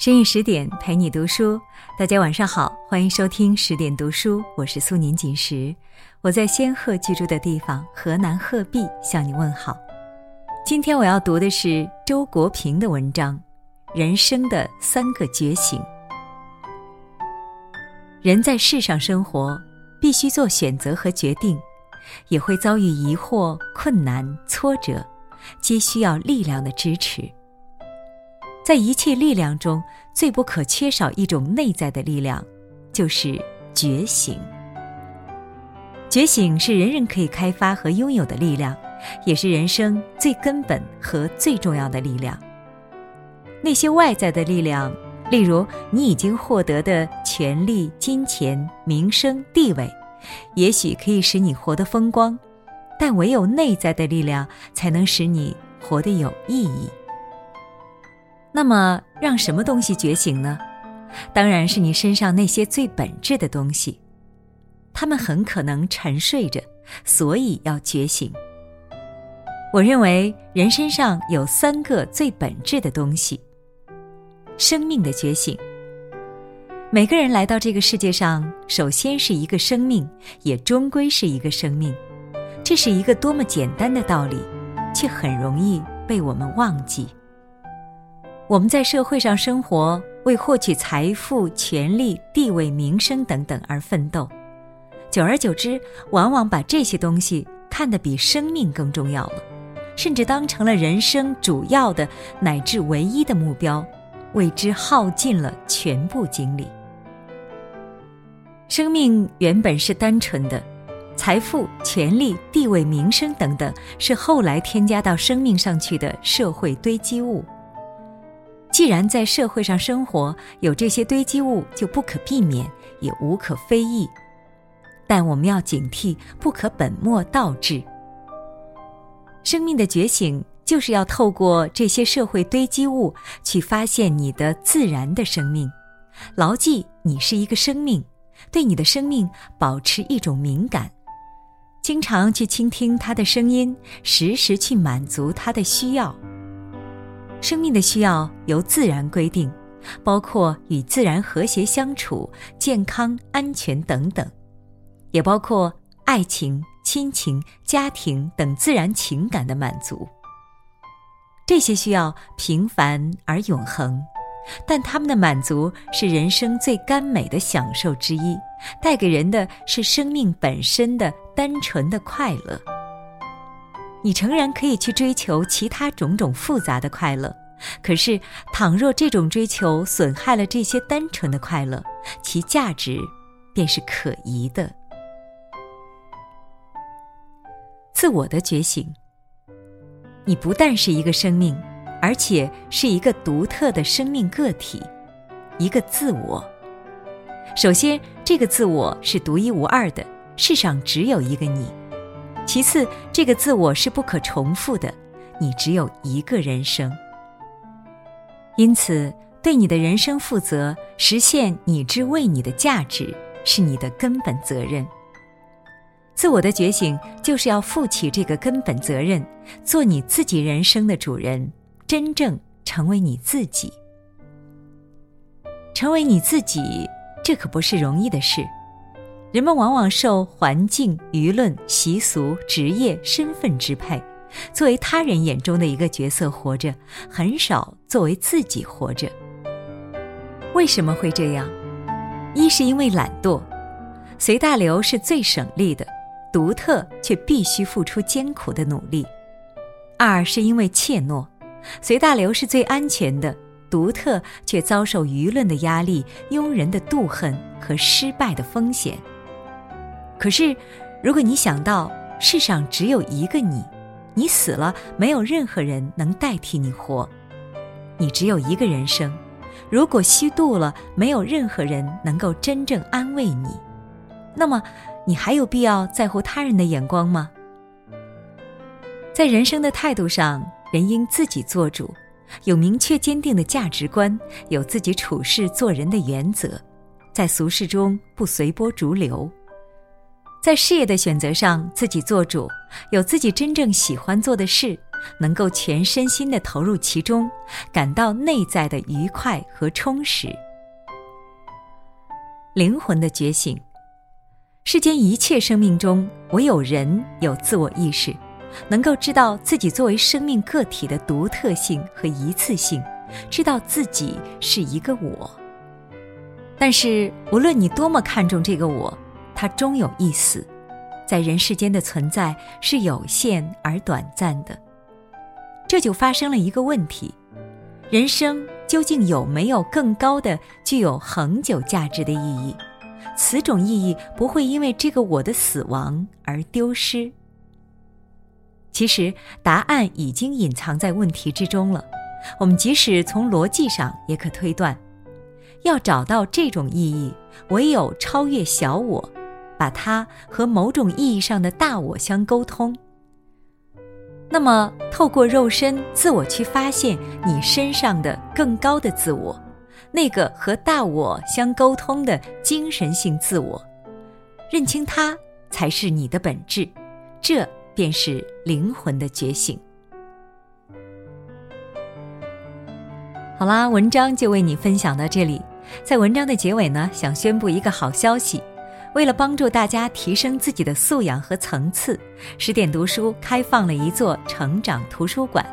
深夜十点陪你读书，大家晚上好，欢迎收听十点读书，我是苏宁锦时，我在仙鹤居住的地方河南鹤壁向你问好。今天我要读的是周国平的文章《人生的三个觉醒》。人在世上生活，必须做选择和决定，也会遭遇疑惑、困难、挫折，皆需要力量的支持。在一切力量中，最不可缺少一种内在的力量，就是觉醒。觉醒是人人可以开发和拥有的力量，也是人生最根本和最重要的力量。那些外在的力量，例如你已经获得的权利、金钱、名声、地位，也许可以使你活得风光，但唯有内在的力量，才能使你活得有意义。那么，让什么东西觉醒呢？当然是你身上那些最本质的东西，他们很可能沉睡着，所以要觉醒。我认为人身上有三个最本质的东西：生命的觉醒。每个人来到这个世界上，首先是一个生命，也终归是一个生命。这是一个多么简单的道理，却很容易被我们忘记。我们在社会上生活，为获取财富、权力、地位、名声等等而奋斗，久而久之，往往把这些东西看得比生命更重要了，甚至当成了人生主要的乃至唯一的目标，为之耗尽了全部精力。生命原本是单纯的，财富、权力、地位、名声等等是后来添加到生命上去的社会堆积物。既然在社会上生活，有这些堆积物就不可避免，也无可非议。但我们要警惕，不可本末倒置。生命的觉醒，就是要透过这些社会堆积物，去发现你的自然的生命。牢记，你是一个生命，对你的生命保持一种敏感，经常去倾听它的声音，时时去满足它的需要。生命的需要由自然规定，包括与自然和谐相处、健康、安全等等，也包括爱情、亲情、家庭等自然情感的满足。这些需要平凡而永恒，但他们的满足是人生最甘美的享受之一，带给人的是生命本身的单纯的快乐。你诚然可以去追求其他种种复杂的快乐，可是，倘若这种追求损害了这些单纯的快乐，其价值便是可疑的。自我的觉醒，你不但是一个生命，而且是一个独特的生命个体，一个自我。首先，这个自我是独一无二的，世上只有一个你。其次，这个自我是不可重复的，你只有一个人生。因此，对你的人生负责，实现你之为你的价值，是你的根本责任。自我的觉醒，就是要负起这个根本责任，做你自己人生的主人，真正成为你自己。成为你自己，这可不是容易的事。人们往往受环境、舆论、习俗、职业、身份支配，作为他人眼中的一个角色活着，很少作为自己活着。为什么会这样？一是因为懒惰，随大流是最省力的，独特却必须付出艰苦的努力；二是因为怯懦，随大流是最安全的，独特却遭受舆论的压力、庸人的妒恨和失败的风险。可是，如果你想到世上只有一个你，你死了没有任何人能代替你活，你只有一个人生，如果虚度了，没有任何人能够真正安慰你，那么你还有必要在乎他人的眼光吗？在人生的态度上，人应自己做主，有明确坚定的价值观，有自己处事做人的原则，在俗世中不随波逐流。在事业的选择上，自己做主，有自己真正喜欢做的事，能够全身心的投入其中，感到内在的愉快和充实。灵魂的觉醒，世间一切生命中，唯有人有自我意识，能够知道自己作为生命个体的独特性和一次性，知道自己是一个我。但是，无论你多么看重这个我，它终有一死。在人世间的存在是有限而短暂的，这就发生了一个问题：人生究竟有没有更高的、具有恒久价值的意义？此种意义不会因为这个我的死亡而丢失。其实，答案已经隐藏在问题之中了。我们即使从逻辑上也可推断，要找到这种意义，唯有超越小我。把它和某种意义上的大我相沟通，那么透过肉身自我去发现你身上的更高的自我，那个和大我相沟通的精神性自我，认清它才是你的本质，这便是灵魂的觉醒。好啦，文章就为你分享到这里，在文章的结尾呢，想宣布一个好消息。为了帮助大家提升自己的素养和层次，十点读书开放了一座成长图书馆。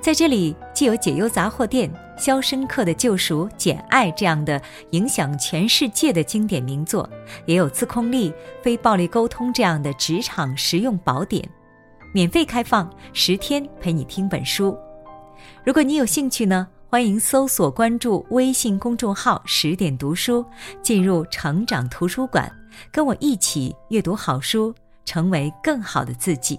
在这里，既有《解忧杂货店》《肖申克的救赎》《简爱》这样的影响全世界的经典名作，也有《自控力》《非暴力沟通》这样的职场实用宝典，免费开放十天陪你听本书。如果你有兴趣呢？欢迎搜索关注微信公众号“十点读书”，进入成长图书馆，跟我一起阅读好书，成为更好的自己。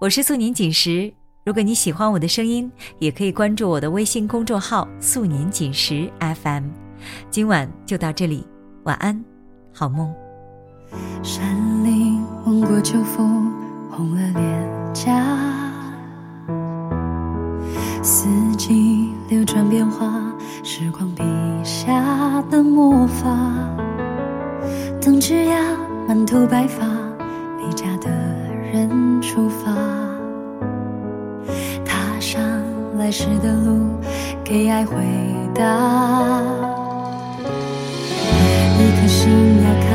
我是素年锦时，如果你喜欢我的声音，也可以关注我的微信公众号“素年锦时 FM”。今晚就到这里，晚安，好梦。山林吻过秋风，红了脸颊。四季流转变化，时光笔下的魔法。等枝桠满头白发，离家的人出发，踏上来时的路，给爱回答。一颗心要看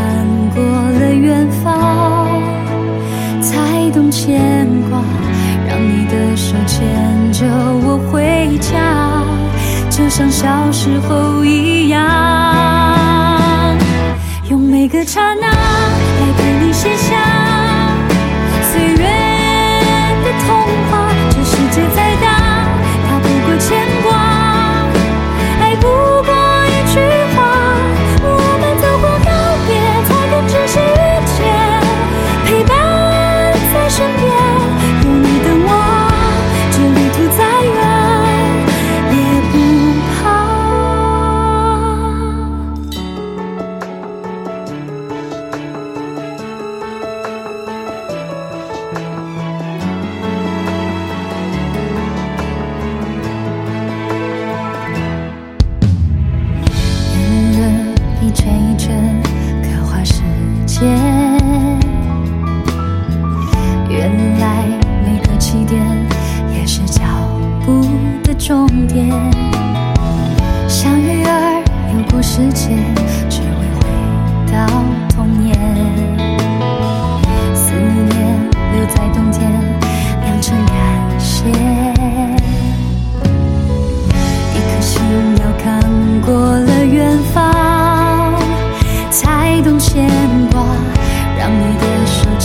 过了远方，才懂牵挂。让你的手牵着我回家，就像小时候一样，每个刹那来陪你写下岁月的童话。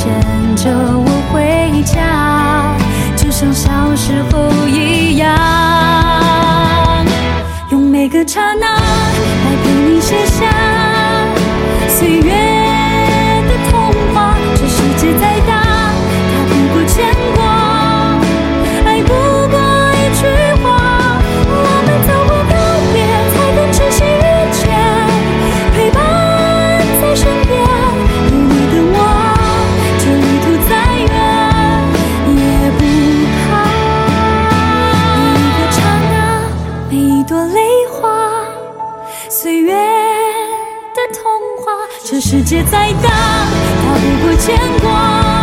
牵着我回家，就像小时候一样，用每个刹那。世界再大，逃不过牵挂。